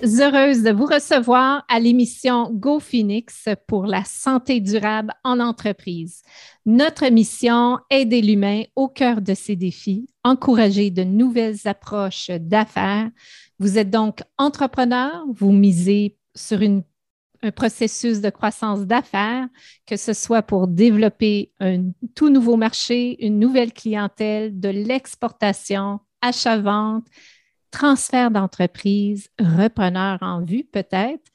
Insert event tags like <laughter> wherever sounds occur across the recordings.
Heureuse de vous recevoir à l'émission Go Phoenix pour la santé durable en entreprise. Notre mission, aider l'humain au cœur de ses défis, encourager de nouvelles approches d'affaires. Vous êtes donc entrepreneur, vous misez sur un processus de croissance d'affaires, que ce soit pour développer un tout nouveau marché, une nouvelle clientèle, de l'exportation, achat-vente, transfert d'entreprise, repreneur en vue peut-être,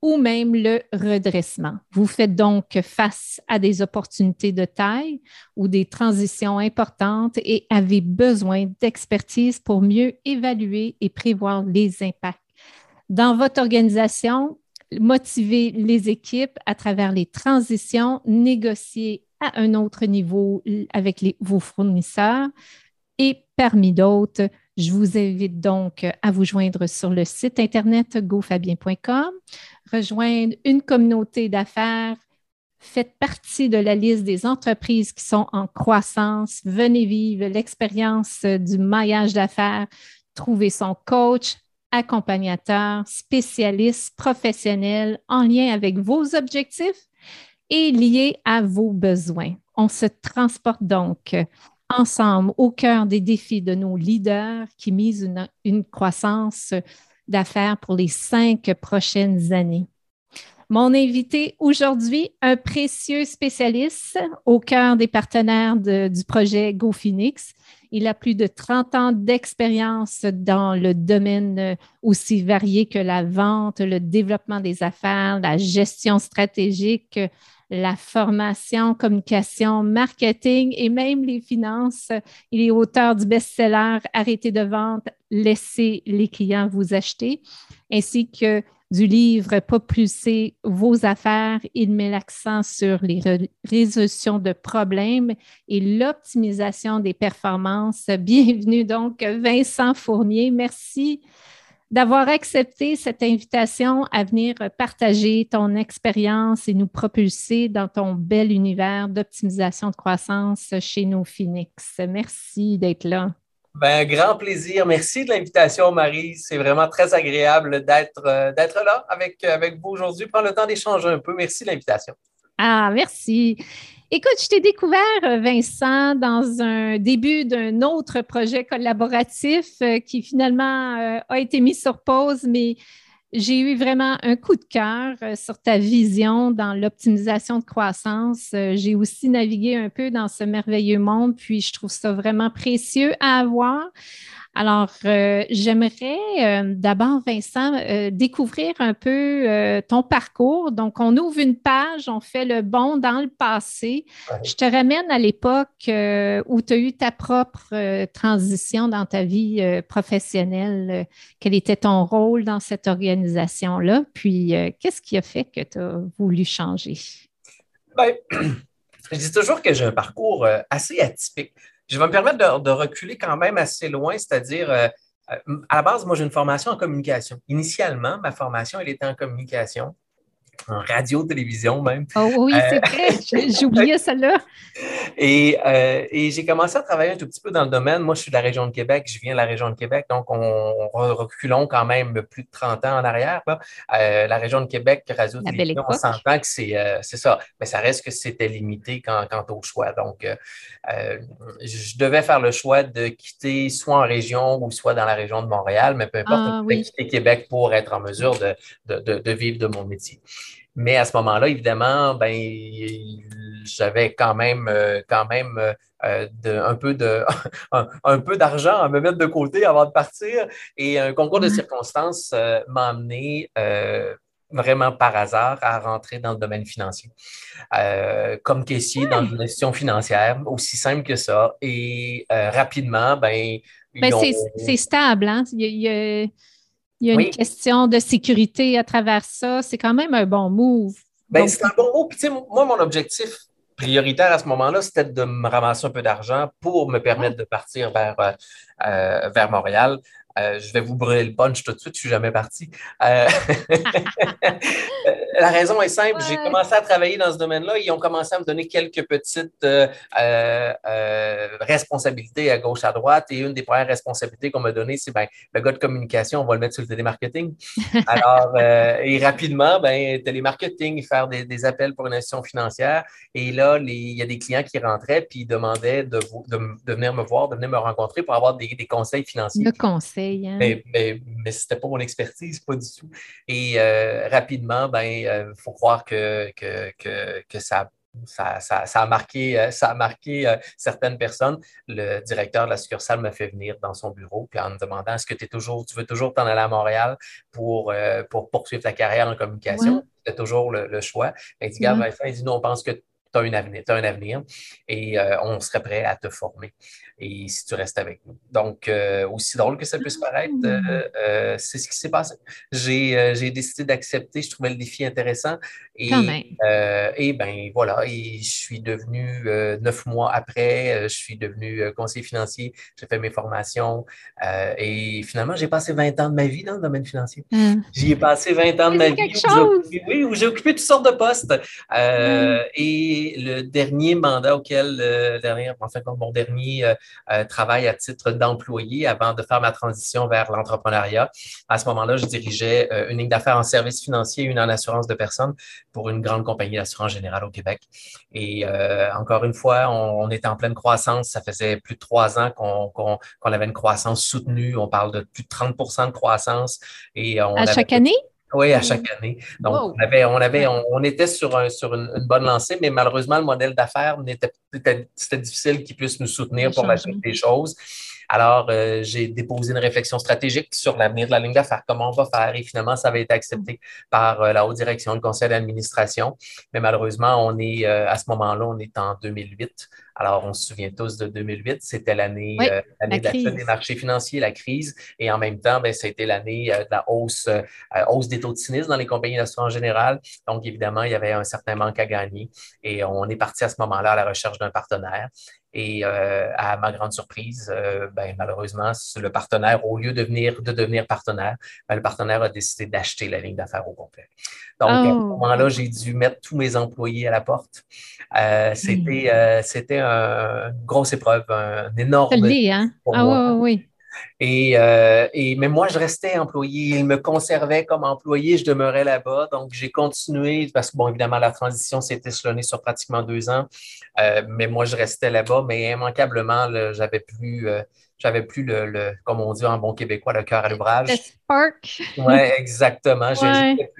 ou même le redressement. Vous faites donc face à des opportunités de taille ou des transitions importantes et avez besoin d'expertise pour mieux évaluer et prévoir les impacts. Dans votre organisation, motiver les équipes à travers les transitions, négocier à un autre niveau avec vos fournisseurs et parmi d'autres, je vous invite donc à vous joindre sur le site internet gofabien.com, rejoindre une communauté d'affaires. Faites partie de la liste des entreprises qui sont en croissance. Venez vivre l'expérience du maillage d'affaires. Trouvez son coach, accompagnateur, spécialiste, professionnel en lien avec vos objectifs et lié à vos besoins. On se transporte donc ensemble au cœur des défis de nos leaders qui misent une, croissance d'affaires pour les cinq prochaines années. Mon invité aujourd'hui, un précieux spécialiste au cœur des partenaires du projet GoPhoenix. Il a plus de 30 ans d'expérience dans le domaine aussi varié que la vente, le développement des affaires, la gestion stratégique, la formation, communication, marketing et même les finances. Il est auteur du best-seller Arrêtez de vente, laissez les clients vous acheter, ainsi que du livre Propulser vos affaires. Il met l'accent sur les résolutions de problèmes et l'optimisation des performances. <laughs> Bienvenue donc, Vincent Fournier. Merci d'avoir accepté cette invitation à venir partager ton expérience et nous propulser dans ton bel univers d'optimisation de croissance chez nos Phoenix. Merci d'être là. Ben, grand plaisir. Merci de l'invitation, Marie. C'est vraiment très agréable d'être euh, là avec, avec vous aujourd'hui. Prendre le temps d'échanger un peu. Merci de l'invitation. Ah, merci. Écoute, je t'ai découvert, euh, Vincent, dans un début d'un autre projet collaboratif euh, qui finalement euh, a été mis sur pause, mais j'ai eu vraiment un coup de cœur sur ta vision dans l'optimisation de croissance. J'ai aussi navigué un peu dans ce merveilleux monde, puis je trouve ça vraiment précieux à avoir. Alors, euh, j'aimerais euh, d'abord, Vincent, euh, découvrir un peu ton parcours. Donc, on ouvre une page, on fait le bond dans le passé. Je te ramène à l'époque où tu as eu ta propre transition dans ta vie professionnelle. quel était ton rôle dans cette organisation-là? Puis, qu'est-ce qui a fait que tu as voulu changer? Bien, <clears throat> je dis toujours que j'ai un parcours assez atypique. Je vais me permettre de, reculer quand même assez loin, c'est-à-dire, euh, euh, à la base, moi, j'ai une formation en communication. Initialement, ma formation, elle était en communication en radio-télévision même. Oh oui, c'est euh, vrai, <laughs> j'oubliais celle-là. Et, euh, et j'ai commencé à travailler un tout petit peu dans le domaine. Moi, je suis de la région de Québec, je viens de la région de Québec, donc on, reculons quand même plus de 30 ans en arrière. Euh, la région de Québec, radio-télévision, on s'entend que c'est ça, mais ça reste que c'était limité quant, au choix. Donc, je devais faire le choix de quitter soit en région ou soit dans la région de Montréal, mais peu importe, ah, quitter Québec pour être en mesure de, de, de vivre de mon métier. Mais à ce moment-là, évidemment, ben, j'avais quand même, euh, quand même euh, un peu de, <laughs> un, peu d'argent à me mettre de côté avant de partir. Et un concours de mm-hmm. circonstances euh, m'a amené vraiment par hasard à rentrer dans le domaine financier. comme caissier dans une gestion financière, aussi simple que ça. Et rapidement, ben, ben c'est stable, hein? il il y a une question de sécurité à travers ça. C'est quand même un bon move. Ben, c'est un bon move. Puis, moi, mon objectif prioritaire à ce moment-là, c'était de me ramasser un peu d'argent pour me permettre de partir vers, euh, euh, vers Montréal. Euh, je vais vous brûler le punch tout de suite, je suis jamais parti. Euh, <laughs> la raison est simple, j'ai commencé à travailler dans ce domaine-là. Ils ont commencé à me donner quelques petites responsabilités à gauche, à droite. Et une des premières responsabilités qu'on m'a données, c'est ben, le gars de communication, on va le mettre sur le télémarketing. <laughs> Alors, et rapidement, ben, télémarketing, faire des, des, appels pour une institution financière. Et là, il y a des clients qui rentraient puis ils demandaient de, de, venir me voir, de venir me rencontrer pour avoir des, des conseils financiers. Le conseil. Hein? Mais, mais, mais ce n'était pas mon expertise, pas du tout. Et euh, rapidement, ben, il euh, faut croire que, que, que, que ça ça, ça, ça, a marqué, ça a marqué euh, certaines personnes. Le directeur de la succursale me fait venir dans son bureau puis en me demandant est-ce que es toujours, tu veux toujours t'en aller à Montréal pour, pour poursuivre ta carrière en communication? C'est toujours le, choix. Il dit, Vincent, il dit, non, on pense que tu as, un avenir, as un avenir et on serait prêt à te former et si tu restes avec nous. Donc, euh, aussi drôle que ça puisse paraître, ah. euh, euh, c'est ce qui s'est passé. J'ai décidé d'accepter, je trouvais le défi intéressant. Et, et ben voilà, et je suis devenu, neuf mois après, je suis devenu conseiller financier, j'ai fait mes formations et finalement, j'ai passé 20 ans de ma vie dans le domaine financier. Hum. J'y ai passé 20 ans de ma vie où, où j'ai occupé toutes sortes de postes. Et le dernier mandat auquel, dernier, enfin, mon dernier euh, travail à titre d'employé avant de faire ma transition vers l'entrepreneuriat. À ce moment-là, je dirigeais euh, une ligne d'affaires en services financiers, une en assurance de personnes pour une grande compagnie d'assurance générale au Québec. Et euh, encore une fois, on, était en pleine croissance. Ça faisait plus de trois ans qu'on avait une croissance soutenue. On parle de plus de 30% de croissance. Et à chaque année? Oui, à chaque année. Donc, on, avait, on, avait, on, était sur, sur une, bonne lancée, mais malheureusement, le modèle d'affaires n'était c'était difficile qu'il puisse nous soutenir pour la suite des choses. Alors, euh, j'ai déposé une réflexion stratégique sur l'avenir de la ligne d'affaires, comment on va faire. Et finalement, ça avait été accepté par euh, la haute direction, le conseil d'administration. Mais malheureusement, on est euh, à ce moment-là, on est en 2008. Alors, on se souvient tous de 2008, c'était l'année euh, de des marchés financiers, la crise, et en même temps, ben, c'était l'année euh, de la hausse, euh, hausse des taux de cynisme dans les compagnies d'assurance générale. Donc, évidemment, il y avait un certain manque à gagner et on est parti à ce moment-là à la recherche d'un partenaire. Et à ma grande surprise, ben, malheureusement, le partenaire, au lieu de, venir, de devenir partenaire, ben, le partenaire a décidé d'acheter la ligne d'affaires au complet. Donc, à ce oh. moment-là, j'ai dû mettre tous mes employés à la porte. c'était, une grosse épreuve, un énorme. Hein? ah, oui. Et, euh, et, mais moi, je restais employé. Il me conservait comme employé. Je demeurais là-bas. Donc, j'ai continué parce que, bon, évidemment, la transition s'est échelonnée sur pratiquement deux ans. Euh, mais moi, je restais là-bas. Mais immanquablement, j'avais plus, euh, j'avais plus le, comme on dit en bon québécois, le cœur à l'ouvrage. Le spark. Oui, exactement.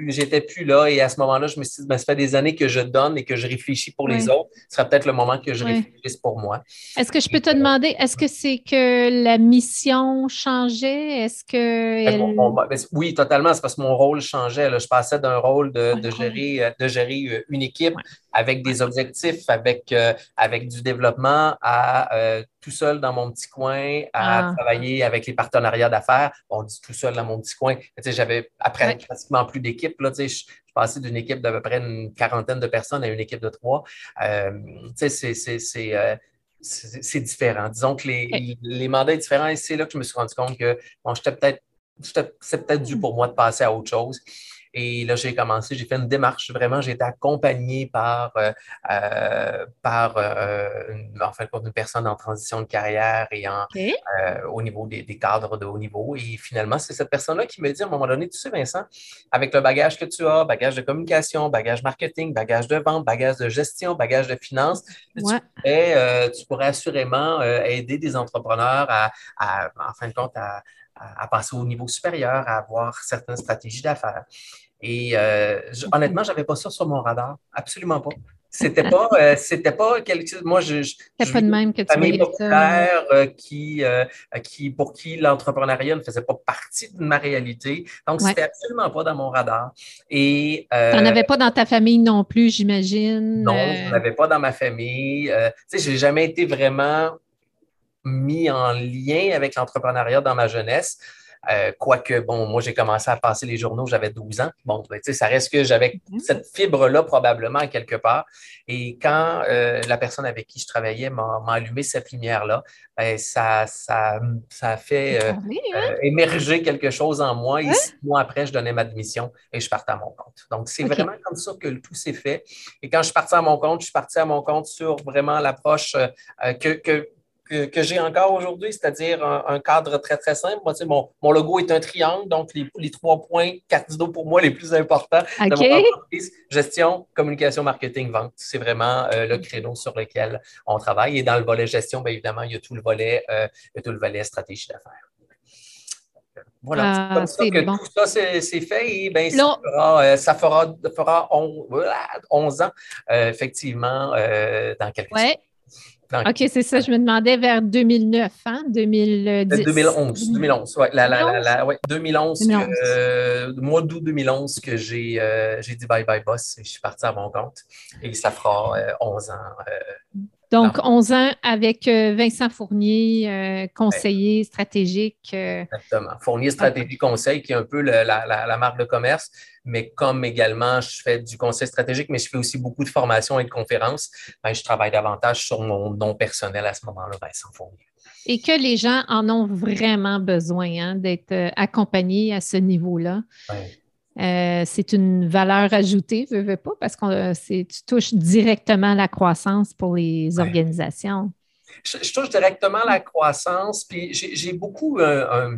J'étais plus, là et à ce moment-là, je me suis dit, ben, ça fait des années que je donne et que je réfléchis pour les autres. Ce sera peut-être le moment que je réfléchisse pour moi. Est-ce que je peux te demander, est-ce que c'est que la mission changeait? Est-ce que. Ben, ben, oui, totalement. C'est parce que mon rôle changeait. Je passais d'un rôle de, gérer, euh, de gérer euh, une équipe avec des objectifs, avec, euh, avec du développement à tout seul dans mon petit coin, à ah. travailler avec les partenariats d'affaires. On dit tout seul dans mon petit coin. J'avais après pratiquement plus d'équipe. Je, je passais d'une équipe d'à peu près une quarantaine de personnes à une équipe de trois. Euh, euh, c'est différent. Disons que les, les, mandats sont différents et c'est là que je me suis rendu compte que bon, j'étais peut-être c'est peut-être dû pour moi de passer à autre chose. Et là, j'ai commencé, j'ai fait une démarche. Vraiment, j'ai été accompagné par, euh, euh, par euh, une, en fait, une personne en transition de carrière et en, au niveau des, cadres de haut niveau. Et finalement, c'est cette personne-là qui me dit à un moment donné, tu sais, Vincent, avec le bagage que tu as, bagage de communication, bagage marketing, bagage de vente, bagage de gestion, bagage de finance, tu, pourrais, assurément aider des entrepreneurs à, en fin de compte, à, à, passer au niveau supérieur, à avoir certaines stratégies d'affaires. Et euh, honnêtement, je n'avais pas ça sur mon radar, absolument pas. C'était pas, euh, <laughs> c'était pas quelque chose. Moi, je. je pas de même que tu populaire euh, qui, euh, qui, pour qui l'entrepreneuriat ne faisait pas partie de ma réalité. Donc, c'était absolument pas dans mon radar. Et. tu n'en avais pas dans ta famille non plus, j'imagine. Non, je n'en avais pas dans ma famille. tu sais, j'ai jamais été vraiment mis en lien avec l'entrepreneuriat dans ma jeunesse. Euh, quoique, bon, moi, j'ai commencé à passer les journaux, j'avais 12 ans. Bon, ben, ça reste que j'avais mhm. cette fibre-là probablement quelque part. Et quand euh, la personne avec qui je travaillais m'a allumé cette lumière-là, ben, ça, ça, ça a fait euh, hein? émerger quelque chose en moi. Et six mois après, je donnais ma démission et je partais à mon compte. Donc, c'est vraiment comme ça que tout s'est fait. Et quand je suis parti à mon compte, je suis parti à mon compte sur vraiment l'approche que, que que, j'ai encore aujourd'hui, c'est-à-dire un, cadre très, très simple. Moi, mon, mon, logo est un triangle, donc les, trois points cardinaux pour moi les plus importants de mon entreprise, gestion, communication, marketing, vente. C'est vraiment euh, le créneau sur lequel on travaille. Et dans le volet gestion, bien évidemment, il y a tout le volet, euh, tout le volet stratégie d'affaires. Voilà, c'est comme ça que tout ça c'est fait et bien, ça, fera, euh, ça fera, fera 11, ans, effectivement, dans quelques ouais. OK, c'est ça. Je me demandais vers 2009, hein? 2010. 2011. 2011, oui. La, la, la, ouais, 2011, 2011. Que, euh, mois d'août 2011 que j'ai euh, dit bye bye boss et je suis parti à mon compte. Et ça fera 11 euh, ans donc, 11 ans avec euh, Vincent Fournier, euh, conseiller stratégique. Euh, Exactement. Fournier Stratégie Conseil, qui est un peu la, marque de commerce, mais comme également je fais du conseil stratégique, mais je fais aussi beaucoup de formations et de conférences, ben, je travaille davantage sur mon nom personnel à ce moment-là, Vincent Fournier. Et que les gens en ont vraiment besoin hein, d'être accompagnés à ce niveau-là. Euh, c'est une valeur ajoutée, veux, veux pas, parce que tu touches directement la croissance pour les organisations. Je, touche directement la croissance, puis j'ai beaucoup euh,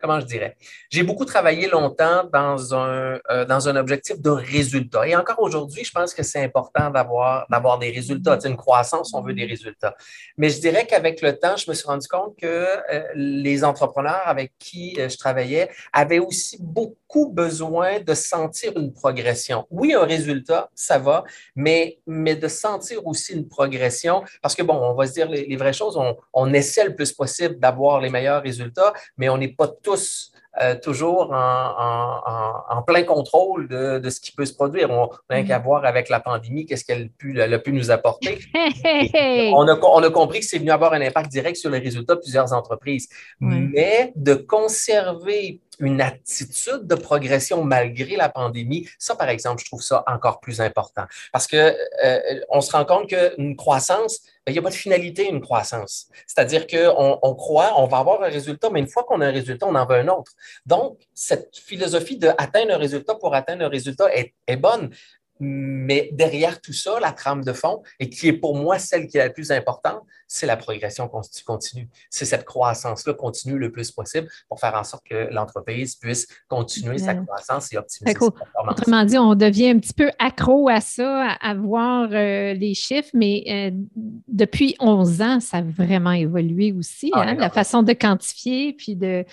comment je dirais, j'ai beaucoup travaillé longtemps dans un, euh, dans un objectif de résultat. Et encore aujourd'hui, je pense que c'est important d'avoir, des résultats. C'est une croissance, on veut des résultats. Mais je dirais qu'avec le temps, je me suis rendu compte que euh, les entrepreneurs avec qui euh, je travaillais avaient aussi beaucoup besoin de sentir une progression. Oui, un résultat, ça va, mais, mais de sentir aussi une progression parce que, bon, on va se dire les, vraies choses, on, on essaie le plus possible d'avoir les meilleurs résultats, mais on n'est pas tous euh, toujours en, plein contrôle de, ce qui peut se produire. On n'a qu'à mm. voir avec la pandémie qu'est-ce qu'elle a pu nous apporter. <laughs> on, a, on, a, compris que c'est venu avoir un impact direct sur les résultats de plusieurs entreprises. Mais de conserver une attitude de progression malgré la pandémie, ça, par exemple, je trouve ça encore plus important. Parce que euh, on se rend compte qu'une croissance, il n'y a pas de finalité une croissance. C'est-à-dire qu'on on croit, on va avoir un résultat, mais une fois qu'on a un résultat, on en veut un autre. Donc, cette philosophie d'atteindre un résultat pour atteindre un résultat est bonne, mais derrière tout ça, la trame de fond, et qui est pour moi celle qui est la plus importante, c'est la progression continue. C'est cette croissance-là continue le plus possible pour faire en sorte que l'entreprise puisse continuer sa croissance et optimiser sa performance. Autrement dit, on devient un petit peu accro à ça, à, voir euh, les chiffres, mais euh, depuis 11 ans, ça a vraiment évolué aussi, ah, hein, la façon de quantifier, puis de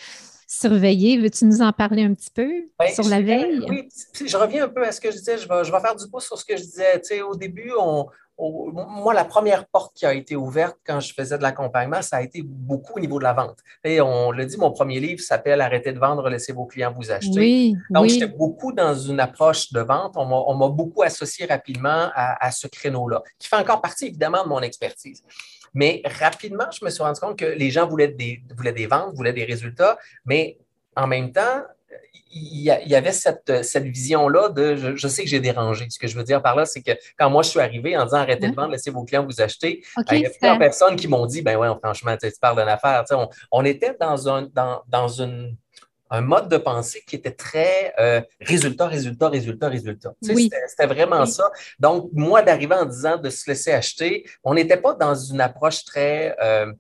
surveiller. Veux-tu nous en parler un petit peu sur la veille? Oui, je reviens un peu à ce que je disais. Je vais, je vais faire du pouce sur ce que je disais. Tu sais, au début, on, moi, la première porte qui a été ouverte quand je faisais de l'accompagnement, ça a été beaucoup au niveau de la vente. Et on le dit, mon premier livre s'appelle Arrêtez de vendre, laissez vos clients vous acheter. Oui, Donc, j'étais beaucoup dans une approche de vente. On m'a beaucoup associé rapidement à, à ce créneau-là, qui fait encore partie évidemment de mon expertise. Mais rapidement, je me suis rendu compte que les gens voulaient des, voulaient des ventes, voulaient des résultats, mais en même temps, il y, avait cette, cette vision-là de je, sais que j'ai dérangé. Ce que je veux dire par là, c'est que quand moi je suis arrivé en disant arrêtez de vendre, laissez vos clients vous acheter, ben, il y a plusieurs personnes qui m'ont dit ben ouais, franchement, tu parles d'une affaire. On, on, était dans, un, dans, dans une un mode de pensée qui était très euh, résultat, résultat, résultat, résultat. C'était vraiment ça. Donc, moi, d'arriver en disant de se laisser acheter, on n'était pas dans une approche très, euh,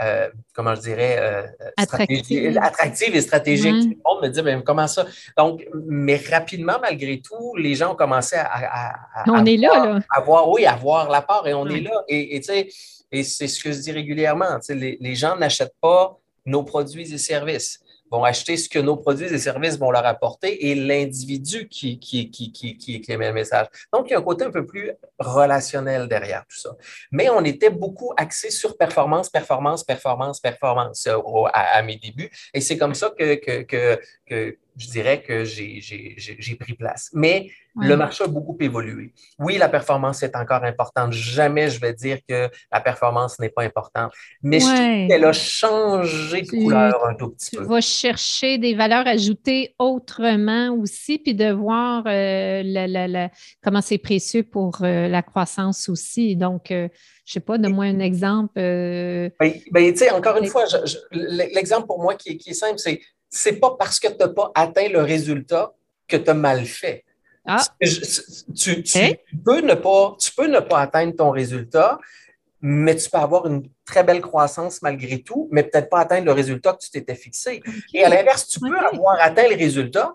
euh, comment je dirais, attractive. et stratégique. On me dit, mais comment ça? Donc, mais rapidement, malgré tout, les gens ont commencé à, on est là, là. à voir, oui, à voir la part et on est là. Et, et, et c'est ce que je dis régulièrement. Les, les gens n'achètent pas nos produits et services vont acheter ce que nos produits et services vont leur apporter et l'individu qui, qui, qui, qui, qui le message. Donc, il y a un côté un peu plus relationnel derrière tout ça. Mais on était beaucoup axé sur performance, performance, performance, performance euh, à, mes débuts. Et c'est comme ça que, que je dirais que j'ai pris place. Mais le marché a beaucoup évolué. Oui, la performance est encore importante. Jamais je vais dire que la performance n'est pas importante. Mais je trouve qu'elle a changé de couleur un tout petit peu. Tu vas chercher des valeurs ajoutées autrement aussi, puis de voir euh, comment c'est précieux pour euh, la croissance aussi. Donc, euh, je ne sais pas, donne-moi un exemple. Ben, ben, encore une fois, l'exemple pour moi qui, qui est simple, c'est c'est pas parce que tu n'as pas atteint le résultat que tu as mal fait. Ah. Tu, peux ne pas, tu peux ne pas atteindre ton résultat, mais tu peux avoir une très belle croissance malgré tout, mais peut-être pas atteindre le résultat que tu t'étais fixé. Et à l'inverse, tu peux avoir atteint le résultat,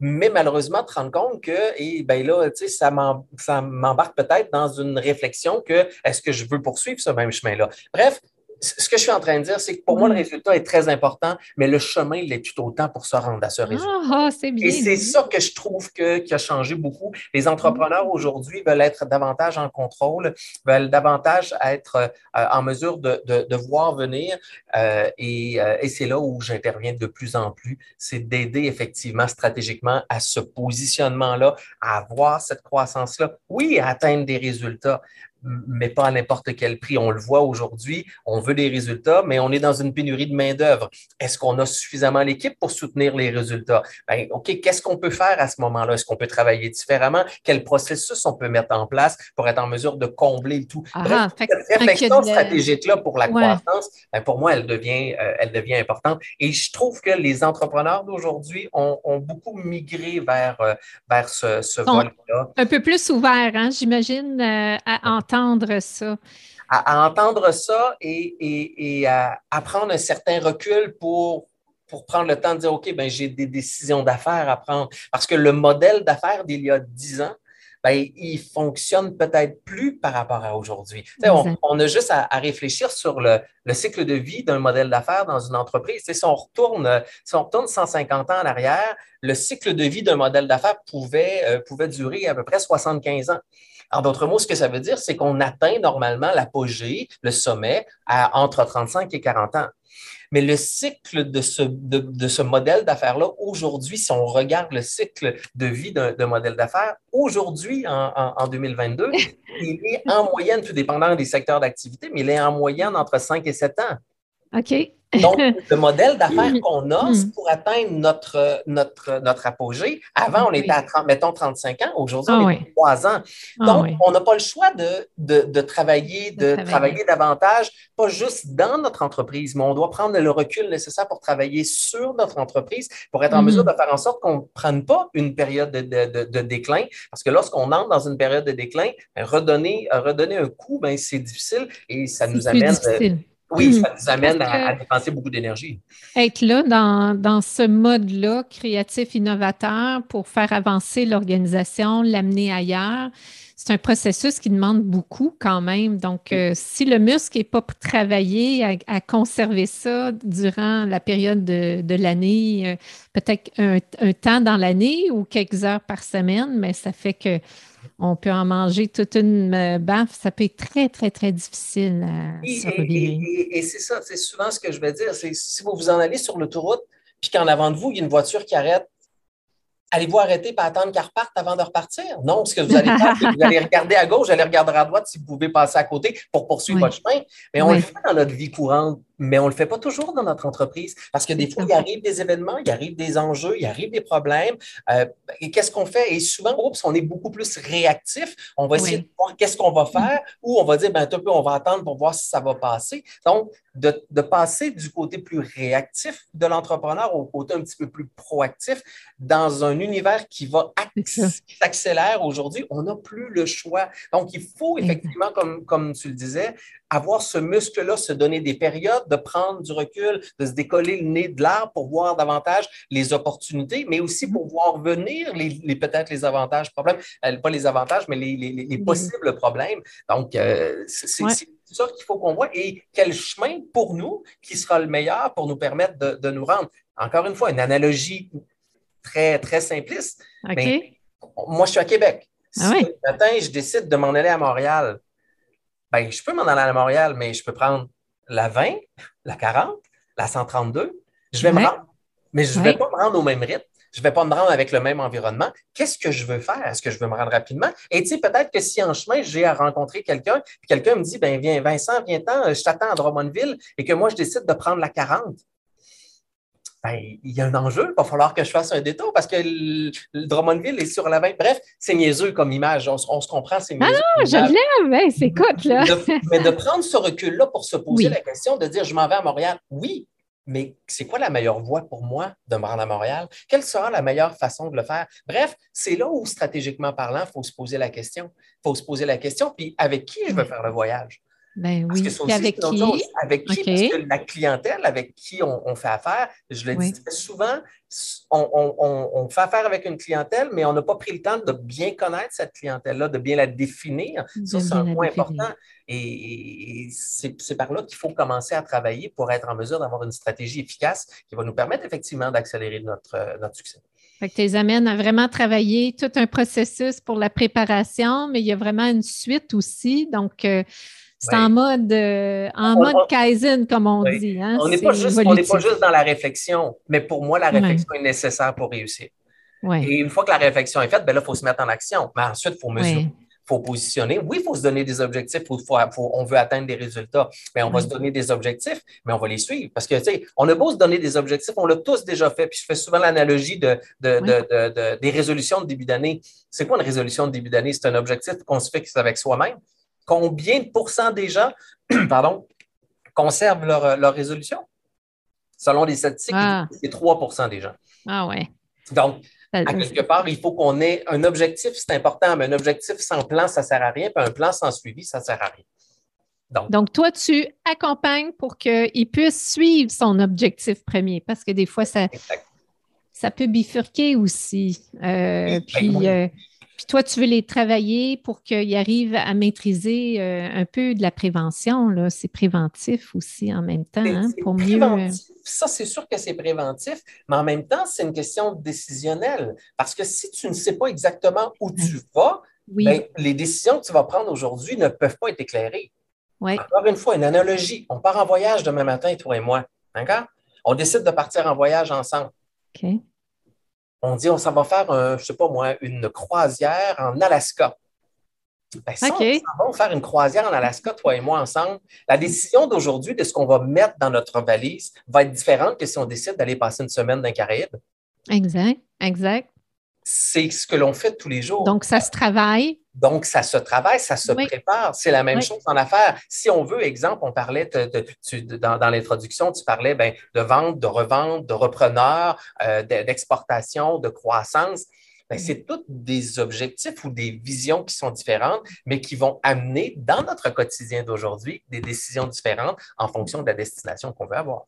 mais malheureusement te rendre compte que, et ben là, tu sais, ça m'embarque peut-être dans une réflexion que est-ce que je veux poursuivre ce même chemin-là? Bref, ce que je suis en train de dire, c'est que pour moi, le résultat est très important, mais le chemin l'est tout autant pour se rendre à ce résultat. Ah, ah, bien, Et c'est ça que je trouve que, qui a changé beaucoup. Les entrepreneurs aujourd'hui veulent être davantage en contrôle, veulent davantage être euh, en mesure de, de, voir venir. Euh, et, euh, et c'est là où j'interviens de plus en plus, c'est d'aider effectivement stratégiquement à ce positionnement-là, à avoir cette croissance-là. Oui, à atteindre des résultats, mais pas à n'importe quel prix. On le voit aujourd'hui, on veut des résultats, mais on est dans une pénurie de main-d'œuvre. Est-ce qu'on a suffisamment l'équipe pour soutenir les résultats? Ben, OK, qu'est-ce qu'on peut faire à ce moment-là? Est-ce qu'on peut travailler différemment? Quel processus on peut mettre en place pour être en mesure de combler tout? Ah, cette réflexion stratégique-là pour la croissance, ben, pour moi, elle devient, euh, elle devient importante. Et je trouve que les entrepreneurs d'aujourd'hui ont, beaucoup migré vers, euh, vers ce, ce volet-là. Un peu plus ouvert, hein, j'imagine, euh, à entendre ça. À, entendre ça et, à, prendre un certain recul pour, pour prendre le temps de dire, OK, ben, j'ai des décisions d'affaires à prendre. Parce que le modèle d'affaires d'il y a dix ans, ben, il fonctionne peut-être plus par rapport à aujourd'hui. On, a juste à, réfléchir sur le, cycle de vie d'un modèle d'affaires dans une entreprise. si, on retourne, si on retourne 150 ans en arrière, le cycle de vie d'un modèle d'affaires pouvait, euh, pouvait durer à peu près 75 ans. En d'autres mots, ce que ça veut dire, c'est qu'on atteint normalement l'apogée, le sommet, à entre 35 et 40 ans. Mais le cycle de ce, de, ce modèle d'affaires-là, aujourd'hui, si on regarde le cycle de vie d'un modèle d'affaires, aujourd'hui, en, en, 2022, <laughs> il est en moyenne, tout dépendant des secteurs d'activité, mais il est en moyenne entre 5 et 7 ans. OK. Donc, <laughs> le modèle d'affaires qu'on a, c'est pour atteindre notre, notre, notre apogée. Avant, on était à, 30, mettons, 35 ans. Aujourd'hui, on ah est à 3 ans. Ah Donc, on n'a pas le choix de, de, de travailler, de, travailler. davantage, pas juste dans notre entreprise, mais on doit prendre le recul nécessaire pour travailler sur notre entreprise, pour être en mesure mm. de faire en sorte qu'on ne prenne pas une période de, de déclin. Parce que lorsqu'on entre dans une période de déclin, ben, redonner, redonner un coup, ben, c'est difficile et ça nous amène. Oui, ça nous amène à, dépenser beaucoup d'énergie. Être là dans, dans ce mode-là, créatif, innovateur, pour faire avancer l'organisation, l'amener ailleurs, c'est un processus qui demande beaucoup quand même. Donc, euh, si le muscle n'est pas travaillé à, conserver ça durant la période de, de l'année, euh, peut-être un, un, temps dans l'année ou quelques heures par semaine, mais ça fait que on peut en manger toute une euh, baffe. Ça peut être très, très, très difficile à et, Et, c'est ça, c'est souvent ce que je vais dire. C'est si vous vous en allez sur l'autoroute, puis qu'en avant de vous, il y a une voiture qui arrête, allez-vous arrêter et attendre qu'elle reparte avant de repartir? Non, ce que vous allez faire, c'est que vous allez regarder à gauche, vous allez regarder à droite si vous pouvez passer à côté pour poursuivre votre chemin. Mais on le fait dans notre vie courante mais on ne le fait pas toujours dans notre entreprise parce que des fois, il arrive des événements, il arrive des enjeux, il arrive des problèmes. Euh, et qu'est-ce qu'on fait? Et souvent, oups, on est beaucoup plus réactif. On va essayer de voir qu'est-ce qu'on va faire ou on va dire, ben, un peu, on va attendre pour voir si ça va passer. Donc, de, de passer du côté plus réactif de l'entrepreneur au côté un petit peu plus proactif dans un univers qui va s'accélère aujourd'hui, on n'a plus le choix. Donc, il faut effectivement, comme, comme tu le disais, avoir ce muscle-là, se donner des périodes, de prendre du recul, de se décoller le nez de l'arbre pour voir davantage les opportunités, mais aussi pour voir venir les, peut-être les avantages, problèmes, euh, pas les avantages, mais les, possibles problèmes. Donc, euh, c'est ça qu'il faut qu'on voit et quel chemin pour nous qui sera le meilleur pour nous permettre de, nous rendre? Encore une fois, une analogie très, très simpliste. Mais moi, je suis à Québec. Ah si matin, je décide de m'en aller à Montréal, ben, je peux m'en aller à Montréal, mais je peux prendre la 20, la 40, la 132. Je vais me rendre, mais je ne vais pas me rendre au même rythme. Je ne vais pas me rendre avec le même environnement. Qu'est-ce que je veux faire? Est-ce que je veux me rendre rapidement? Et tu sais, peut-être que si en chemin, j'ai à rencontrer quelqu'un, puis quelqu'un me dit, ben viens, Vincent, viens-t'en, je t'attends à Drummondville, et que moi, je décide de prendre la 40. Ben, il y a un enjeu, il va falloir que je fasse un détour parce que le, Drummondville est sur la 20. Bref, c'est niaiseux comme image. On, se comprend, c'est niaiseux. Ah non, je l'aime, c'est cool, là. mais de prendre ce recul-là pour se poser la question de dire je m'en vais à Montréal, oui, mais c'est quoi la meilleure voie pour moi de me rendre à Montréal? Quelle sera la meilleure façon de le faire? Bref, c'est là où, stratégiquement parlant, il faut se poser la question. Il faut se poser la question, puis avec qui je veux faire le voyage? Ben oui. avec qui? avec qui? Parce que la clientèle avec qui on, fait affaire, je le dis très souvent, on, fait affaire avec une clientèle, mais on n'a pas pris le temps de bien connaître cette clientèle-là, de bien la définir. Ça, c'est un point important. Et, c'est par là qu'il faut commencer à travailler pour être en mesure d'avoir une stratégie efficace qui va nous permettre effectivement d'accélérer notre, notre succès. Fait que tu les amènes à vraiment travailler tout un processus pour la préparation, mais il y a vraiment une suite aussi. Donc, euh, c'est en mode, euh, en mode Kaizen, comme on dit. Hein? On n'est pas, juste, pas juste dans la réflexion, mais pour moi, la réflexion est nécessaire pour réussir. Et une fois que la réflexion est faite, ben là, il faut se mettre en action. Mais ensuite, il faut mesurer. Il faut positionner. Oui, il faut se donner des objectifs. on veut atteindre des résultats. Mais on va se donner des objectifs, mais on va les suivre. Parce que, tu sais, on a beau se donner des objectifs, on l'a tous déjà fait. Puis je fais souvent l'analogie de, des résolutions de début d'année. C'est quoi une résolution de début d'année? C'est un objectif qu'on se fixe avec soi-même combien de pourcents des gens <clears throat> pardon, conservent leur, leur résolution? Selon les statistiques, ah. c'est 3% des gens. Ah ouais. Donc, à quelque part, il faut qu'on ait un objectif, c'est important, mais un objectif sans plan, ça ne sert à rien, puis un plan sans suivi, ça ne sert à rien. Donc, Donc, toi, tu accompagnes pour qu'il puisse suivre son objectif premier, parce que des fois, ça, ça peut bifurquer aussi. Euh, puis, euh, puis toi, tu veux les travailler pour qu'ils arrivent à maîtriser euh, un peu de la prévention. C'est préventif aussi en même temps, hein, pour mieux. Euh, Ça, c'est sûr que c'est préventif, mais en même temps, c'est une question décisionnelle. Parce que si tu ne sais pas exactement où tu vas, ben, les décisions que tu vas prendre aujourd'hui ne peuvent pas être éclairées. Encore une fois, une analogie. On part en voyage demain matin, toi et moi. D'accord? On décide de partir en voyage ensemble. On dit on s'en va faire, je ne sais pas moi, une croisière en Alaska. Ben, si on, va faire une croisière en Alaska, toi et moi ensemble, la décision d'aujourd'hui de ce qu'on va mettre dans notre valise va être différente que si on décide d'aller passer une semaine dans les Caraïbes. Exact, exact c'est ce que l'on fait tous les jours. Donc, ça se travaille. Donc, ça se travaille, ça se prépare. C'est la même chose en affaires. Si on veut, exemple, on parlait de, dans, l'introduction, tu parlais ben, de vente, de revente, de repreneur, euh, d'exportation, de croissance. Ben, c'est tous des objectifs ou des visions qui sont différentes, mais qui vont amener dans notre quotidien d'aujourd'hui des décisions différentes en fonction de la destination qu'on veut avoir.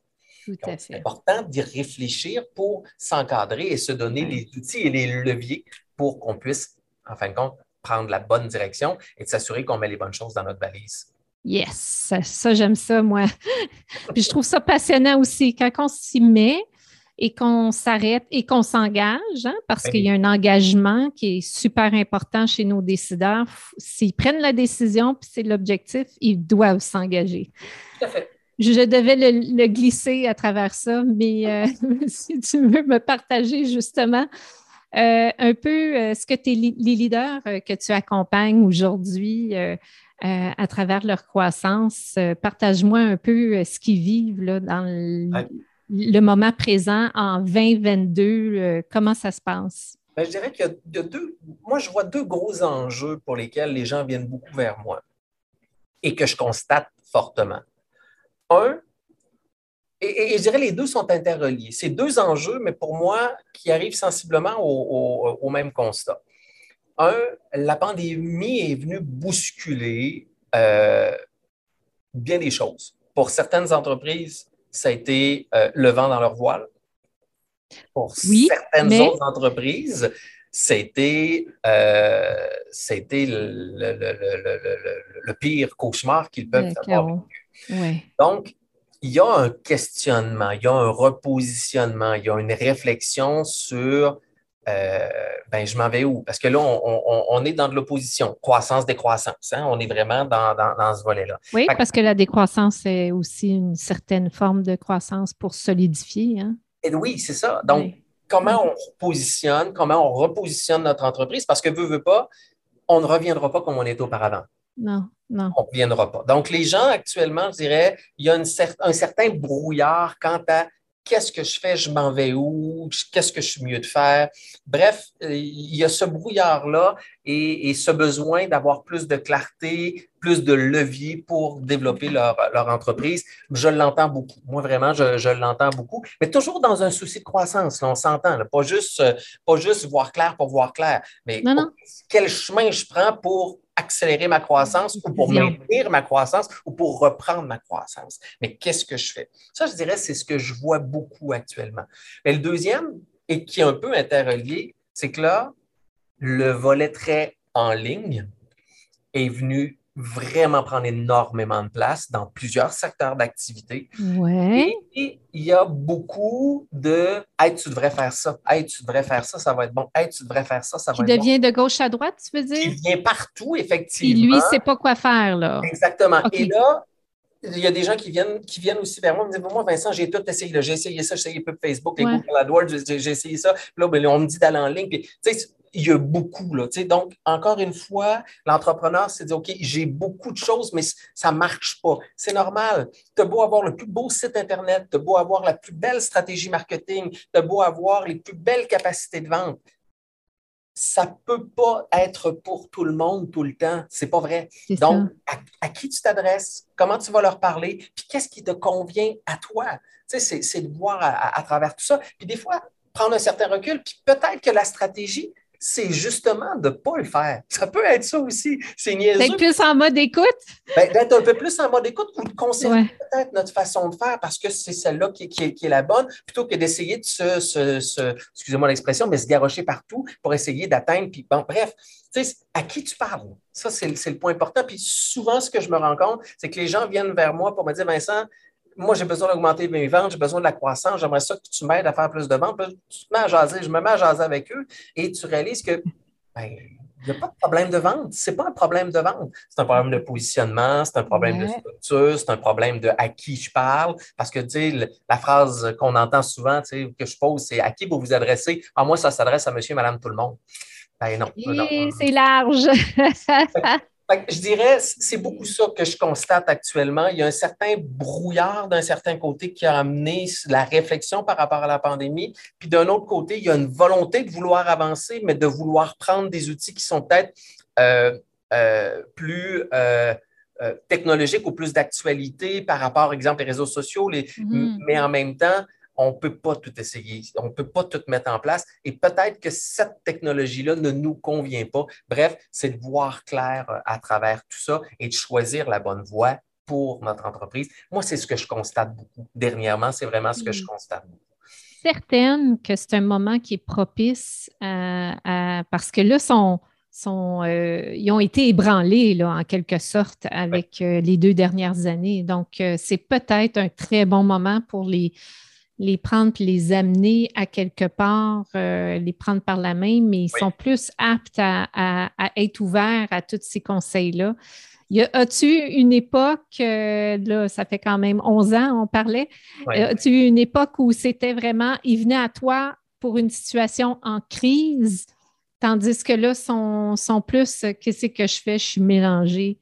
C'est important d'y réfléchir pour s'encadrer et se donner les outils et les leviers pour qu'on puisse, en fin de compte, prendre la bonne direction et de s'assurer qu'on met les bonnes choses dans notre valise. Yes, ça, j'aime ça, moi. <laughs> Puis je trouve ça passionnant aussi. Quand on s'y met et qu'on s'arrête et qu'on s'engage, hein, parce ben qu'il y a un engagement qui est super important chez nos décideurs. S'ils prennent la décision, puis c'est l'objectif, ils doivent s'engager. Tout à fait je devais le, glisser à travers ça, mais euh, <laughs> si tu veux me partager justement euh, un peu euh, ce que tu les leaders que tu accompagnes aujourd'hui à travers leur croissance, partage-moi un peu ce qu'ils vivent là, dans le, moment présent en 2022. comment ça se passe? Ben, je dirais qu'il y a deux, moi je vois deux gros enjeux pour lesquels les gens viennent beaucoup vers moi et que je constate fortement un, et, je dirais les deux sont interreliés. C'est deux enjeux, mais pour moi, qui arrivent sensiblement au, même constat. Un, la pandémie est venue bousculer euh, bien des choses. Pour certaines entreprises, ça a été euh, le vent dans leur voile. Pour certaines autres entreprises, c'était euh, le, pire cauchemar qu'ils peuvent avoir donc, il y a un questionnement, il y a un repositionnement, il y a une réflexion sur euh, ben, je m'en vais où? Parce que là, on, est dans de l'opposition, croissance-décroissance. Hein? On est vraiment dans, ce volet-là. Oui, parce que la décroissance, c'est aussi une certaine forme de croissance pour solidifier. Hein? Et oui, c'est ça. Donc, comment on positionne, comment on repositionne notre entreprise, parce que veut, veut pas, on ne reviendra pas comme on était auparavant. Non, non. On ne reviendra pas. Donc, les gens actuellement, je dirais, il y a un certain brouillard quant à qu'est-ce que je fais, je m'en vais où, qu'est-ce que je suis mieux de faire. Bref, euh, il y a ce brouillard-là et, ce besoin d'avoir plus de clarté, plus de levier pour développer leur, entreprise. Je l'entends beaucoup. Moi, vraiment, je, l'entends beaucoup, mais toujours dans un souci de croissance. on s'entend. Pas juste, pas juste voir clair pour voir clair, mais quel chemin je prends pour accélérer ma croissance ou pour maintenir ma croissance ou pour reprendre ma croissance. Mais qu'est-ce que je fais? Ça, je dirais, c'est ce que je vois beaucoup actuellement. Mais le deuxième, et qui est un peu interrelié, c'est que là, le volet très en ligne est venu vraiment prendre énormément de place dans plusieurs secteurs d'activité. Ouais. Et, il y a beaucoup de Hey, tu devrais faire ça. Hey, tu devrais faire ça, ça va être bon. Hey, tu devrais faire ça, ça va être bon. Qui devient de gauche à droite, tu veux dire? Qui vient partout, effectivement. Et lui, il ne sait pas quoi faire, là. Exactement. Et là, il y a des gens qui viennent, qui viennent aussi vers moi et me disent Moi, Vincent, j'ai tout essayé. J'ai essayé ça, j'ai essayé Facebook, les Google AdWords, j'ai essayé ça. Puis là, ben, on me dit d'aller en ligne. Puis, il y a beaucoup. Là, donc, encore une fois, l'entrepreneur s'est dit OK, j'ai beaucoup de choses, mais ça ne marche pas. C'est normal. Tu as beau avoir le plus beau site Internet, tu as beau avoir la plus belle stratégie marketing, tu as beau avoir les plus belles capacités de vente. Ça ne peut pas être pour tout le monde tout le temps. C'est pas vrai. Donc, à, qui tu t'adresses? Comment tu vas leur parler? Puis qu'est-ce qui te convient à toi? c'est de voir à, à travers tout ça. Puis des fois, prendre un certain recul, puis peut-être que la stratégie, c'est justement de ne pas le faire. Ça peut être ça aussi. C'est niaiseux. D'être plus en mode écoute? Ben, d'être un peu plus en mode écoute ou de conserver peut-être notre façon de faire parce que c'est celle-là qui, est la bonne, plutôt que d'essayer de se, excusez-moi l'expression, mais se garrocher partout pour essayer d'atteindre. Puis bon, bref, tu sais, à qui tu parles? Ça, c'est le point important. Puis souvent, ce que je me rends compte, c'est que les gens viennent vers moi pour me dire, Vincent, moi, j'ai besoin d'augmenter mes ventes, j'ai besoin de la croissance, j'aimerais ça que tu m'aides à faire plus de ventes. tu te mets à jaser, je me mets à jaser avec eux et tu réalises que ben, il n'y a pas de problème de vente. Ce n'est pas un problème de vente. C'est un problème de positionnement, c'est un problème de structure, c'est un problème de à qui je parle. Parce que, tu sais, la phrase qu'on entend souvent, tu sais, que je pose, c'est à qui vous vous adressez? Ah, moi, ça s'adresse à monsieur et madame tout le monde. Ben non. c'est large. <laughs> je dirais, c'est beaucoup ça que je constate actuellement. Il y a un certain brouillard d'un certain côté qui a amené la réflexion par rapport à la pandémie. Puis d'un autre côté, il y a une volonté de vouloir avancer, mais de vouloir prendre des outils qui sont peut-être euh, euh, plus euh, technologiques ou plus d'actualité par rapport, par exemple, les réseaux sociaux, les, mm-hmm. mais en même temps, on ne peut pas tout essayer, on ne peut pas tout mettre en place et peut-être que cette technologie-là ne nous convient pas. Bref, c'est de voir clair euh, à travers tout ça et de choisir la bonne voie pour notre entreprise. Moi, c'est ce que je constate beaucoup. Dernièrement, c'est vraiment ce que je constate beaucoup. Certaine que c'est un moment qui est propice à, parce que là, sont, sont, euh, ils ont été ébranlés là, en quelque sorte avec euh, les deux dernières années. Donc, c'est peut-être un très bon moment pour les, les prendre les amener à quelque part, euh, les prendre par la main, mais ils sont plus aptes à, être ouverts à tous ces conseils-là. As-tu une époque, euh, là, ça fait quand même 11 ans, on parlait, as-tu eu une époque où c'était vraiment, ils venaient à toi pour une situation en crise, tandis que là, sont, sont plus, qu'est-ce que je fais, je suis mélangée.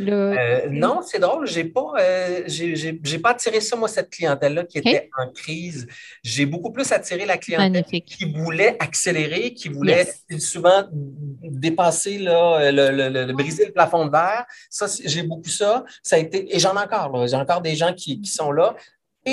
Euh, non, c'est drôle. J'ai pas, euh, j'ai, pas attiré ça, moi, cette clientèle-là qui était en crise. J'ai beaucoup plus attiré la clientèle qui voulait accélérer, qui voulait souvent dépasser, là, le, briser le plafond de verre. Ça, j'ai beaucoup ça. Ça a été, et j'en ai encore, J'ai encore des gens qui, qui sont là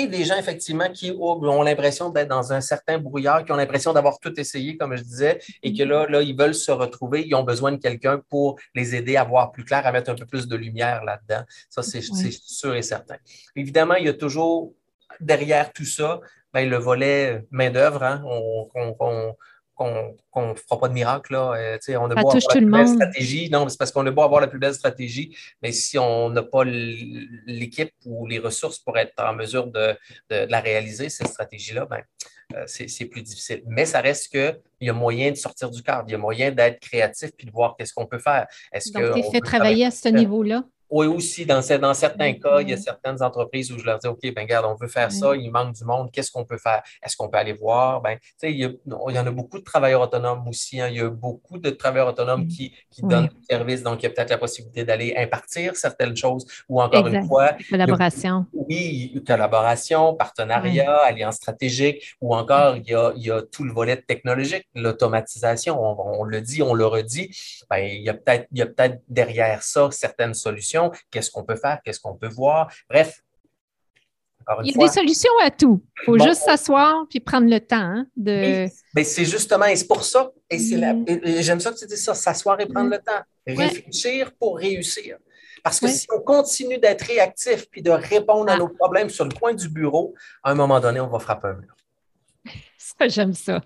et des gens, effectivement, qui ont l'impression d'être dans un certain brouillard, qui ont l'impression d'avoir tout essayé, comme je disais, et que là, là, ils veulent se retrouver, ils ont besoin de quelqu'un pour les aider à voir plus clair, à mettre un peu plus de lumière là-dedans. Ça, c'est sûr et certain. Évidemment, il y a toujours derrière tout ça, ben, le volet main-d'œuvre. Hein, on, qu'on ne fera pas de miracle. Là. Euh, on a beau avoir la plus belle stratégie. Non, c'est parce qu'on a beau avoir la plus belle stratégie, mais si on n'a pas l'équipe ou les ressources pour être en mesure de, la réaliser, cette stratégie-là, ben, euh, c'est plus difficile. Mais ça reste qu'il y a moyen de sortir du cadre, il y a moyen d'être créatif puis de voir qu'est-ce qu'on peut faire. Est-ce Donc, tu fait travailler à ce niveau-là? Oui, aussi, dans, dans certains cas, il y a certaines entreprises où je leur dis, OK, ben regarde, on veut faire ça, il manque du monde, qu'est-ce qu'on peut faire? Est-ce qu'on peut aller voir? Ben, il, y a, il y en a beaucoup de travailleurs autonomes aussi. Hein. Il y a beaucoup de travailleurs autonomes qui, qui donnent du service, donc il y a peut-être la possibilité d'aller impartir certaines choses ou encore une fois. Collaboration. oui, collaboration, partenariat, alliance stratégique ou encore il y, a, il y a tout le volet technologique, l'automatisation. On, le dit, on le redit. Ben, il y a peut-être peut derrière ça certaines solutions qu'est-ce qu'on peut faire, qu'est-ce qu'on peut voir. Bref. Il y a des solutions à tout. Il faut juste s'asseoir puis prendre le temps hein, de. Mais, c'est justement, et c'est pour ça, et c'est j'aime ça que tu dis ça, s'asseoir et prendre le temps. Réfléchir pour réussir. Parce que si on continue d'être réactif puis de répondre à ah. nos problèmes sur le coin du bureau, à un moment donné, on va frapper un mur. <laughs> Ça, j'aime ça.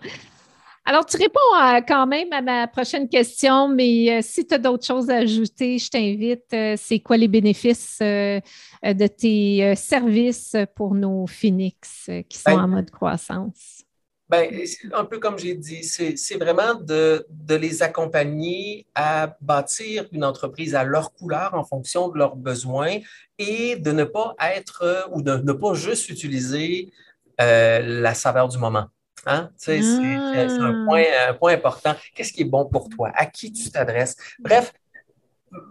Alors, tu réponds quand même à ma prochaine question, mais euh, si tu as d'autres choses à ajouter, je t'invite. Euh, c'est quoi les bénéfices euh, de tes services pour nos Phoenix qui sont ben en mode croissance? Bien, un peu comme j'ai dit, c'est vraiment de, de, les accompagner à bâtir une entreprise à leur couleur en fonction de leurs besoins et de ne pas être ou de ne pas juste utiliser la saveur du moment. Hein? C'est un, ah. point, important. Qu'est-ce qui est bon pour toi? À qui tu t'adresses? Bref,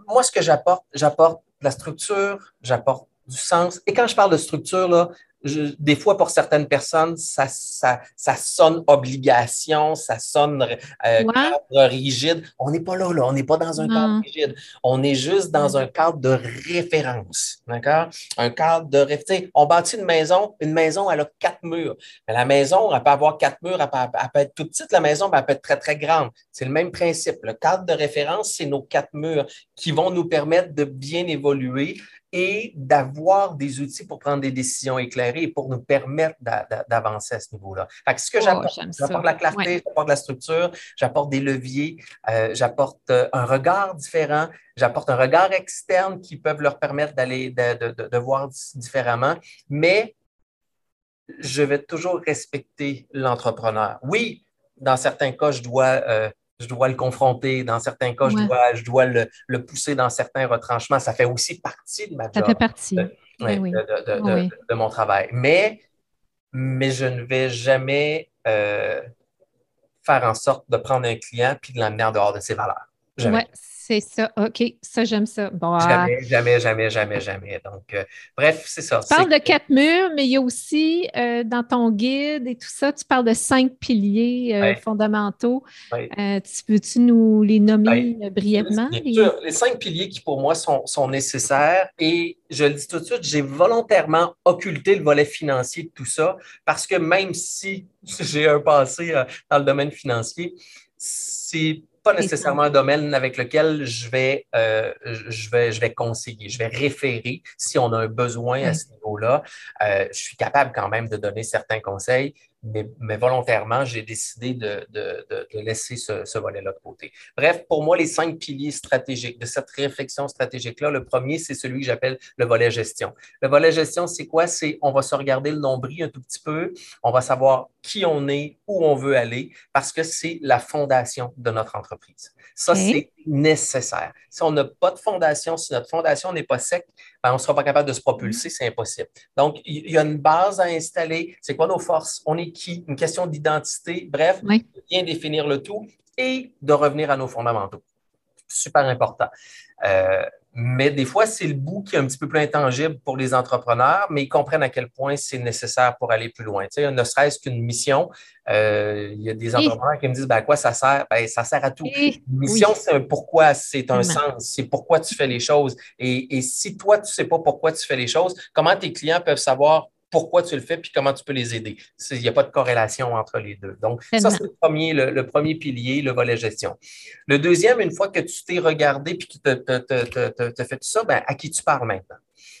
moi, ce que j'apporte, j'apporte la structure, j'apporte du sens. Et quand je parle de structure, là, des fois, pour certaines personnes, ça, ça, sonne obligation, ça sonne euh, cadre rigide. On n'est pas là, là. On n'est pas dans un cadre rigide. On est juste dans un cadre de référence. D'accord? Un cadre de référence. On bâtit une maison. Une maison, elle a quatre murs. Mais la maison, elle peut avoir quatre murs. Elle peut, être toute petite, la maison, mais elle peut être très, très grande. C'est le même principe. Le cadre de référence, c'est nos quatre murs qui vont nous permettre de bien évoluer et d'avoir des outils pour prendre des décisions éclairées et pour nous permettre d'avancer à ce niveau-là. ce que oh, j'apporte, j'apporte la clarté, j'apporte la structure, j'apporte des leviers, euh, j'apporte euh, un regard différent, j'apporte un regard externe qui peuvent leur permettre d'aller de, voir différemment, mais je vais toujours respecter l'entrepreneur. Oui, dans certains cas, je dois euh, je dois le confronter. Dans certains cas, je dois, je dois le, le, pousser dans certains retranchements. Ça fait aussi partie de ma job. Ça fait partie. De, de, mon travail. Mais, mais je ne vais jamais euh, faire en sorte de prendre un client puis de l'amener en dehors de ses valeurs. Jamais. C'est ça. OK, ça, j'aime ça. Bon, jamais, ah. jamais, jamais, jamais, jamais. Donc, euh, bref, c'est ça. Tu parles de quatre murs, mais il y a aussi euh, dans ton guide et tout ça, tu parles de cinq piliers euh, fondamentaux. tu peux-tu nous les nommer brièvement? Les... cinq piliers qui, pour moi, sont, sont, nécessaires et je le dis tout de suite, j'ai volontairement occulté le volet financier de tout ça parce que même si <laughs> j'ai un passé dans le domaine financier, c'est pas nécessairement un domaine avec lequel je vais, euh, je, vais, je vais conseiller, je vais référer si on a un besoin à ce niveau-là. Euh, je suis capable quand même de donner certains conseils, mais, volontairement, j'ai décidé de, laisser ce, volet-là de côté. Bref, pour moi, les cinq piliers stratégiques de cette réflexion stratégique-là, le premier, c'est celui que j'appelle le volet gestion. Le volet gestion, c'est quoi? C'est on va se regarder le nombril un tout petit peu, on va savoir qui on est, où on veut aller, parce que c'est la fondation de notre entreprise. Ça, c'est nécessaire. Si on n'a pas de fondation, si notre fondation n'est pas sec, ben, on ne sera pas capable de se propulser, c'est impossible. Donc, il y a une base à installer. C'est quoi nos forces? On est qui? Une question d'identité. Bref, bien définir le tout et de revenir à nos fondamentaux. Super important. Euh, mais des fois, c'est le bout qui est un petit peu plus intangible pour les entrepreneurs, mais ils comprennent à quel point c'est nécessaire pour aller plus loin. Tu sais, ne serait-ce qu'une mission, euh, il y a des entrepreneurs qui me disent ben, à quoi ça sert? Ben, ça sert à tout. Une mission, c'est un pourquoi, c'est un sens, c'est pourquoi tu fais les choses. Et, et si toi, tu ne sais pas pourquoi tu fais les choses, comment tes clients peuvent savoir pourquoi tu le fais puis comment tu peux les aider. Il n'y a pas de corrélation entre les deux. Donc, ça, c'est le premier, le, premier pilier, le volet gestion. Le deuxième, une fois que tu t'es regardé puis que tu as fait tout ça, ben, à qui tu parles maintenant?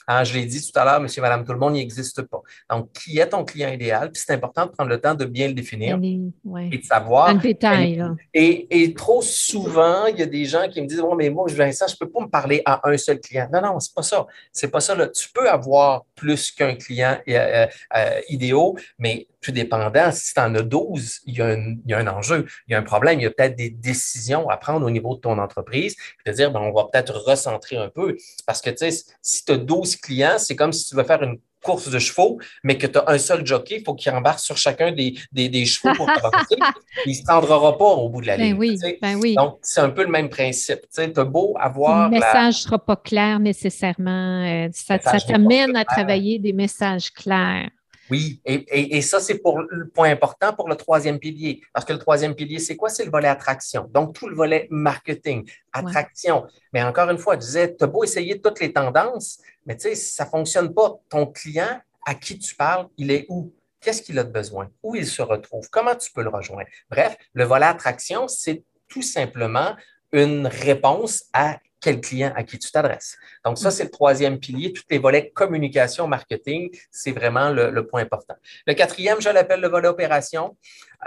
Hein, je l'ai dit tout à l'heure, monsieur, madame, tout le monde n'existe pas. Donc, qui est ton client idéal? Puis c'est important de prendre le temps de bien le définir et de savoir. Un détail. Et, trop souvent, il y a des gens qui me disent oh, mais moi, Vincent, je ne peux pas me parler à un seul client. Non, non, c'est pas ça. C'est pas ça. Tu peux avoir plus qu'un client euh, euh, idéal, mais tout dépendant, si tu en as 12, il y, a un, il y, a un, enjeu, il y a un problème, il y a peut-être des décisions à prendre au niveau de ton entreprise, puis te dire, ben, on va peut-être recentrer un peu. Parce que, tu sais, si tu as 12 clients, c'est comme si tu veux faire une course de chevaux, mais que tu as un seul jockey, il faut qu'il embarque sur chacun des, des, des chevaux pour avancer. <laughs> il ne se rendra pas au bout de la ben ligne. Oui, ben oui. Donc, c'est un peu le même principe. Tu as beau avoir. Le message ne la... sera pas clair nécessairement. Euh, ça, ça t'amène à travailler des messages clairs. Oui, et, et, et ça, c'est pour le point important pour le troisième pilier. Parce que le troisième pilier, c'est quoi? C'est le volet attraction. Donc, tout le volet marketing, attraction. Ouais. Mais encore une fois, je disais, tu as beau essayer toutes les tendances, mais tu sais, ça ne fonctionne pas, ton client à qui tu parles, il est où? Qu'est-ce qu'il a de besoin? Où il se retrouve? Comment tu peux le rejoindre? Bref, le volet attraction, c'est tout simplement une réponse à quel client à qui tu t'adresses. Donc, ça, c'est le troisième pilier. Tous les volets communication, marketing, c'est vraiment le, le, point important. Le quatrième, je l'appelle le volet opération.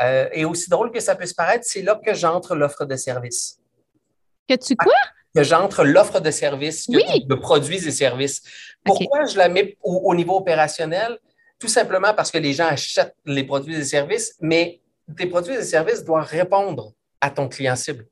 Euh, et aussi drôle que ça puisse paraître, c'est là que j'entre l'offre de service. Que tu quoi? Que j'entre l'offre de service, oui. de produits et services. Pourquoi okay. je la mets au, au niveau opérationnel? Tout simplement parce que les gens achètent les produits et services, mais tes produits et services doivent répondre à ton client cible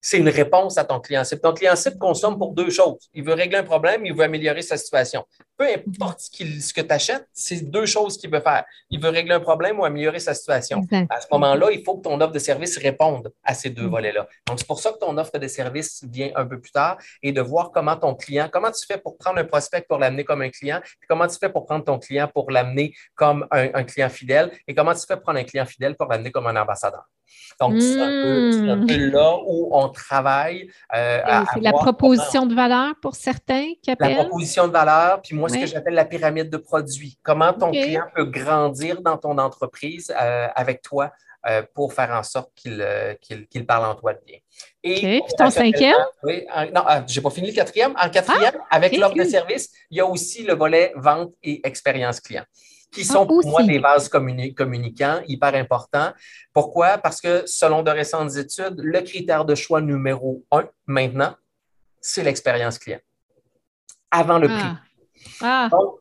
c'est une réponse à ton client cible. Ton client cible consomme pour deux choses. Il veut régler un problème, il veut améliorer sa situation. Peu importe ce, que tu achètes, c'est deux choses qu'il veut faire. Il veut régler un problème ou améliorer sa situation. À ce moment-là, il faut que ton offre de service réponde à ces deux volets-là. Donc, c'est pour ça que ton offre de service vient un peu plus tard et de voir comment ton client, comment tu fais pour prendre un prospect pour l'amener comme un client, puis comment tu fais pour prendre ton client pour l'amener comme un, un client fidèle et comment tu fais pour prendre un client fidèle pour l'amener comme un ambassadeur. Donc, mmh. c'est un, un, peu là où on travaille. Euh, c'est la proposition comment... de valeur pour certains qui appellent? La proposition de valeur, puis moi, oui. ce que j'appelle la pyramide de produits. Comment ton okay. client peut grandir dans ton entreprise euh, avec toi euh, pour faire en sorte qu'il qu qu parle en toi de bien. Et okay. ton cinquième? Oui, en, non, je n'ai pas fini le quatrième. En quatrième, ah, avec okay. l'offre de service, il y a aussi le volet vente et expérience client qui sont pour moi des vases communi communicants hyper importants. Pourquoi? Parce que selon de récentes études, le critère de choix numéro un maintenant, c'est l'expérience client. Avant le ah. prix. Ah. Donc,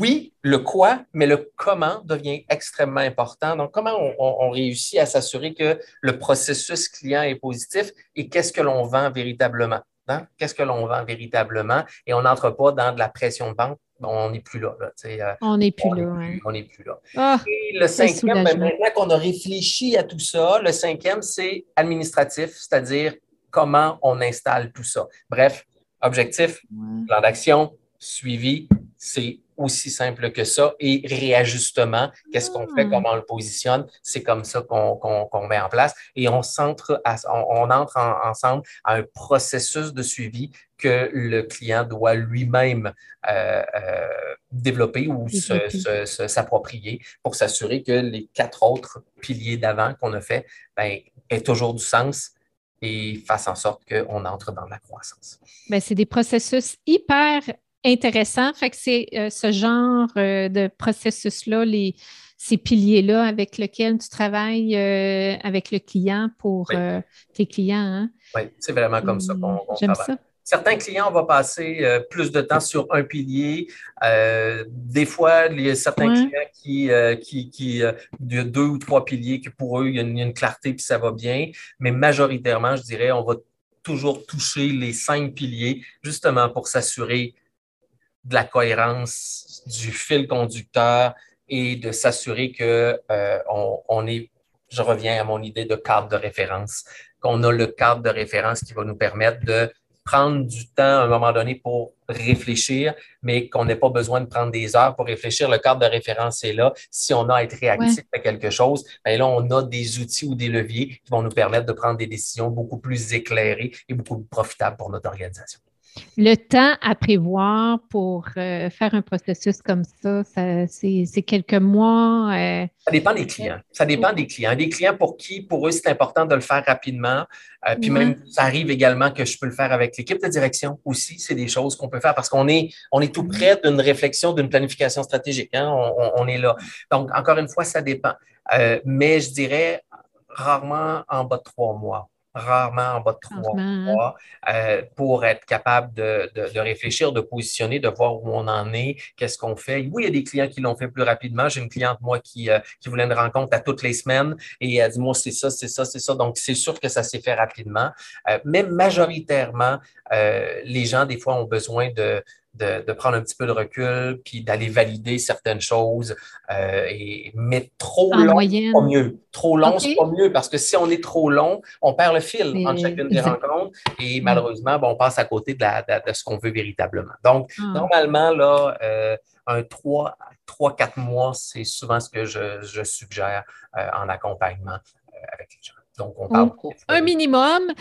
oui, le quoi, mais le comment devient extrêmement important. Donc, comment on, on, on réussit à s'assurer que le processus client est positif et qu'est-ce que l'on vend véritablement? Hein? Qu'est-ce que l'on vend véritablement? Et on n'entre pas dans de la pression de vente on n'est plus là. là euh, on n'est plus, là. On n'est plus là. Oh, Et le cinquième, ben, maintenant qu'on a réfléchi à tout ça, le cinquième, c'est administratif, c'est-à-dire comment on installe tout ça. Bref, objectif, ouais. plan d'action, suivi, c'est aussi simple que ça. Et réajustement, qu'est-ce qu'on fait, comment on le positionne, c'est comme ça qu'on qu qu met en place. Et on, centre à, on, on entre en, ensemble à un processus de suivi que le client doit lui-même euh, euh, développer ou s'approprier pour s'assurer que les quatre autres piliers d'avant qu'on a fait ben, aient toujours du sens et fassent en sorte qu'on entre dans la croissance. Ben, c'est des processus hyper intéressants. Fait que c'est euh, ce genre de processus-là, les, ces piliers-là avec lesquels tu travailles euh, avec le client pour oui. tes clients. Hein? Oui, c'est vraiment comme ça qu'on qu J'aime travaille. ça. Certains clients, on va passer euh, plus de temps sur un pilier. Euh, des fois, il y a certains ouais. clients qui, euh, qui, qui de deux ou trois piliers, que pour eux, il y a une, une clarté puis ça va bien. Mais majoritairement, je dirais, on va toujours toucher les cinq piliers, justement pour s'assurer de la cohérence du fil conducteur et de s'assurer que on, on est je reviens à mon idée de cadre de référence, qu'on a le cadre de référence qui va nous permettre de prendre du temps à un moment donné pour réfléchir, mais qu'on n'ait pas besoin de prendre des heures pour réfléchir. Le cadre de référence est là. Si on a à être réactif ouais. à quelque chose, bien là, on a des outils ou des leviers qui vont nous permettre de prendre des décisions beaucoup plus éclairées et beaucoup plus profitables pour notre organisation. Le temps à prévoir pour euh, faire un processus comme ça, ça c'est quelques mois. Euh... Ça dépend des clients. Ça dépend des clients. Des clients pour qui, pour eux, c'est important de le faire rapidement. Euh, puis ouais. même, ça arrive également que je peux le faire avec l'équipe de direction aussi. C'est des choses qu'on peut faire parce qu'on est, on est tout près d'une réflexion, d'une planification stratégique. Hein? On, on, on, est là. Donc, encore une fois, ça dépend. Mais je dirais rarement en bas de trois mois rarement en bas de trois mois, euh, pour être capable de, de, réfléchir, de positionner, de voir où on en est, qu'est-ce qu'on fait. Oui, il y a des clients qui l'ont fait plus rapidement. J'ai une cliente, moi, qui, euh, qui voulait une rencontre à toutes les semaines et elle dit, moi, c'est ça, c'est ça, c'est ça. Donc, c'est sûr que ça s'est fait rapidement. Euh, mais majoritairement, les gens, des fois, ont besoin de, de, prendre un petit peu de recul, puis d'aller valider certaines choses. Euh, et, mais trop long, c'est pas mieux. Trop long, c'est pas mieux, parce que si on est trop long, on perd le fil entre chacune des rencontres et malheureusement, on passe à côté de, ce qu'on veut véritablement. Donc, ah. normalement, là, euh, un 3, 3-4 mois, c'est souvent ce que je, suggère euh, en accompagnement avec les gens. Donc, on parle. un minimum,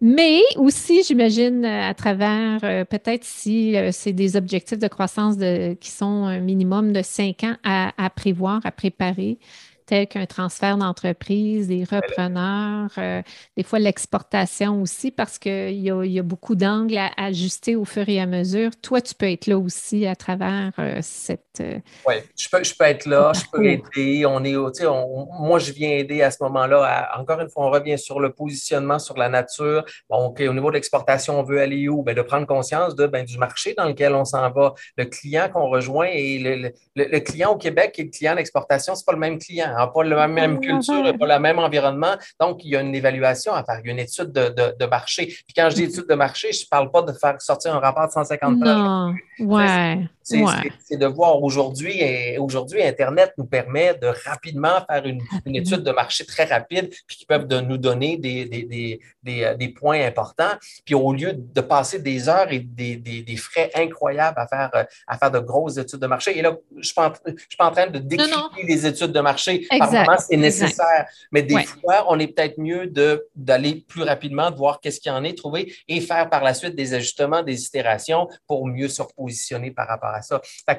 mais aussi, j'imagine, euh, à travers, euh, peut-être si euh, c'est des objectifs de croissance de, qui sont un minimum de cinq ans à prévoir, à préparer tels qu'un transfert d'entreprise, des repreneurs, euh, des fois l'exportation aussi, parce qu'il y a, y a beaucoup d'angles à, ajuster au fur et à mesure. Toi, tu peux être là aussi à travers euh, cette. Euh, oui, je peux, je peux être là, je peux aider. On est, on, moi, je viens aider à ce moment-là. Encore une fois, on revient sur le positionnement, sur la nature. Bon, OK, au niveau de l'exportation, on veut aller où? Bien, de prendre conscience de, ben, du marché dans lequel on s'en va, le client qu'on rejoint et le, le, client au Québec et le client d'exportation, ce n'est pas le même client n'a pas la même culture, pas le même environnement. Donc, il y a une évaluation à faire, il y a une étude de, marché. Puis quand je dis étude de marché, je ne parle pas de faire sortir un rapport de 150 pages. Non, ouais. C'est de voir aujourd'hui, aujourd'hui, Internet nous permet de rapidement faire une, étude de marché très rapide, puis qui peuvent de nous donner des, des, des, euh, des, points importants. Puis au lieu de passer des heures et des, frais incroyables à faire, euh, à faire de grosses études de marché, et là, je ne suis, pas en train de décrire les études de marché. Par moment, c'est nécessaire. Mais des fois, on est peut-être mieux d'aller plus rapidement, de voir qu'est-ce qu'il y en est, trouver et faire par la suite des ajustements, des itérations pour mieux se repositionner par rapport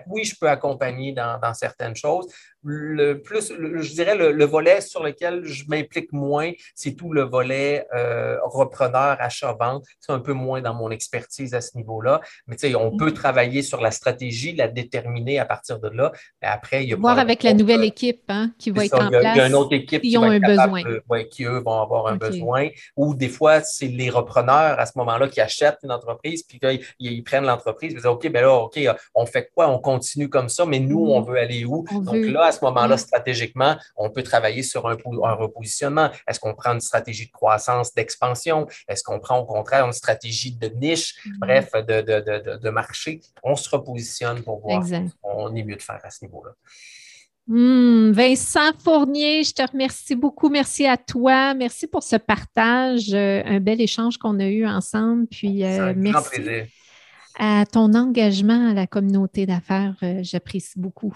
oui, je peux accompagner dans certaines choses, le plus, je dirais, le, volet sur lequel je m'implique moins, c'est tout le volet euh, repreneur, achat-vente. C'est un peu moins dans mon expertise à ce niveau-là. Mais tu sais, on peut mm-hmm. travailler sur la stratégie, la déterminer à partir de là. Mais après, il y a Voir avec la nouvelle équipe hein, qui va être en place. Il y a une autre équipe qui, ont un besoin. qui, eux, vont avoir un besoin. Ou des fois, c'est les repreneurs à ce moment-là qui achètent une entreprise, puis ils, ils, prennent l'entreprise. Ils disent, OK, ben là, OK, on fait quoi? On continue comme ça, mais nous, on mm-hmm. veut aller où? Donc là, ce moment-là, stratégiquement, on peut travailler sur un, repositionnement. Est-ce qu'on prend une stratégie de croissance, d'expansion? Est-ce qu'on prend au contraire une stratégie de niche, mm-hmm. bref, de, marché? On se repositionne pour voir ce qu'on est mieux de faire à ce niveau-là. Hmm, Vincent Fournier, je te remercie beaucoup. Merci à toi. Merci pour ce partage, euh, un bel échange qu'on a eu ensemble. Puis, euh, merci à ton engagement à la communauté d'affaires. Euh, j'apprécie beaucoup.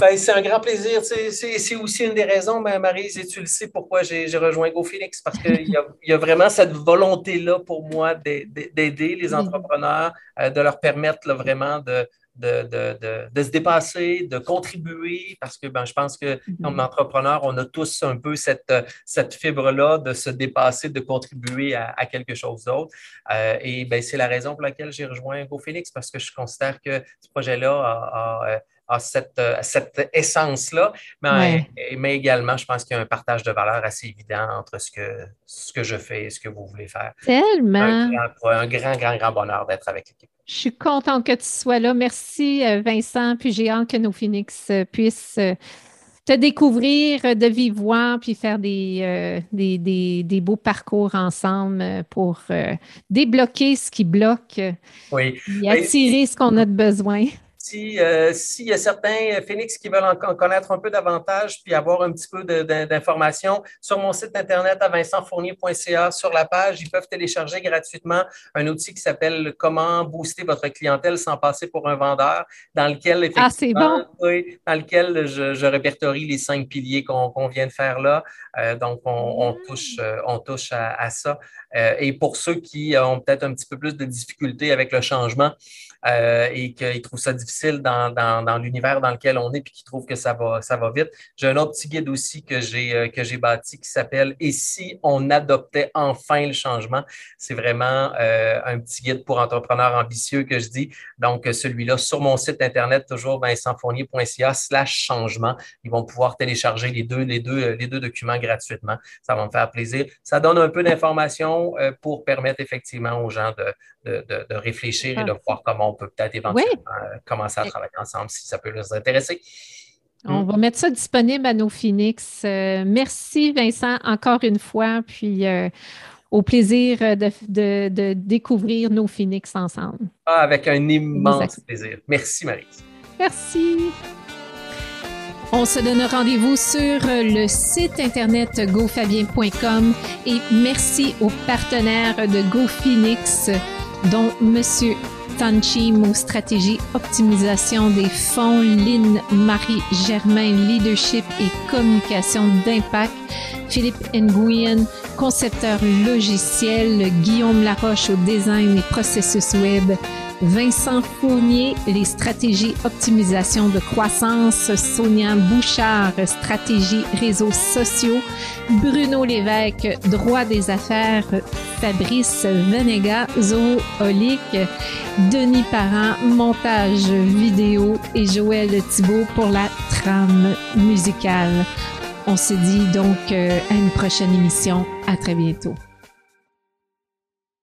Ben, c'est un grand plaisir. C'est aussi une des raisons, Marie, et tu le sais pourquoi j'ai rejoint GoPhoenix, parce qu'il y, <laughs> y, a vraiment cette volonté-là pour moi d'aider les entrepreneurs, euh, de leur permettre vraiment de, de, de, de, se dépasser, de contribuer, parce que ben, je pense que mm-hmm. comme entrepreneur, on a tous un peu cette, cette fibre-là de se dépasser, de contribuer à, à quelque chose d'autre. Euh, et ben, c'est la raison pour laquelle j'ai rejoint GoPhoenix, parce que je considère que ce projet-là a a cette, euh, cette essence-là, mais, mais, également, je pense qu'il y a un partage de valeurs assez évident entre ce que, ce que je fais et ce que vous voulez faire. Tellement. Un grand, grand, grand, bonheur d'être avec l'équipe. Je suis contente que tu sois là. Merci, euh, Vincent. Puis j'ai hâte que nos Phoenix euh, puissent te découvrir de vive voix, puis faire des, des, des, beaux parcours ensemble pour débloquer ce qui bloque oui. et attirer ce qu'on a de besoin. Euh, s'il y a certains Phoenix qui veulent en connaître un peu davantage puis avoir un petit peu d'informations, sur mon site internet à vincentfournier.ca, sur la page, ils peuvent télécharger gratuitement un outil qui s'appelle Comment booster votre clientèle sans passer pour un vendeur, dans lequel ah, bon. dans lequel je, répertorie les cinq piliers qu'on vient de faire là. Euh, donc, on, mm. touche, euh, on touche à, ça. et pour ceux qui ont peut-être un petit peu plus de difficultés avec le changement et qu'ils trouvent ça difficile, dans, dans, l'univers dans lequel on est puis qui trouvent que ça va, ça va vite. J'ai un autre petit guide aussi que j'ai euh, que j'ai bâti qui s'appelle Et si on adoptait enfin le changement? C'est vraiment euh, un petit guide pour entrepreneurs ambitieux que je dis. Donc, celui-là, sur mon site Internet, toujours vincentfournier.ca slash changement. Ils vont pouvoir télécharger les deux, les deux, les deux documents gratuitement. Ça va me faire plaisir. Ça donne un peu d'informations pour permettre effectivement aux gens de, de, réfléchir et de voir comment on peut peut-être éventuellement euh, commencer à travailler ensemble si ça peut les intéresser. On va mettre ça disponible à nos Phoenix. Euh, merci Vincent encore une fois, puis euh, au plaisir de, découvrir nos Phoenix ensemble. Ah, avec un immense plaisir. Merci Marie. Merci. On se donne rendez-vous sur le site internet gofabien.com et merci aux partenaires de GoPhoenix, dont Monsieur Tanchim aux stratégies optimisation des fonds, Lynn Marie Germain leadership et communication d'impact, Philippe Nguyen concepteur logiciel, Guillaume Laroche au design et processus web, Vincent Fournier, les stratégies optimisation de croissance, Sonia Bouchard, stratégie réseaux sociaux, Bruno Lévesque, droit des affaires, Fabrice Venega, zoolique, Denis Parent, montage vidéo et Joël Thibault pour la trame musicale. On se dit donc euh, à une prochaine émission. À très bientôt.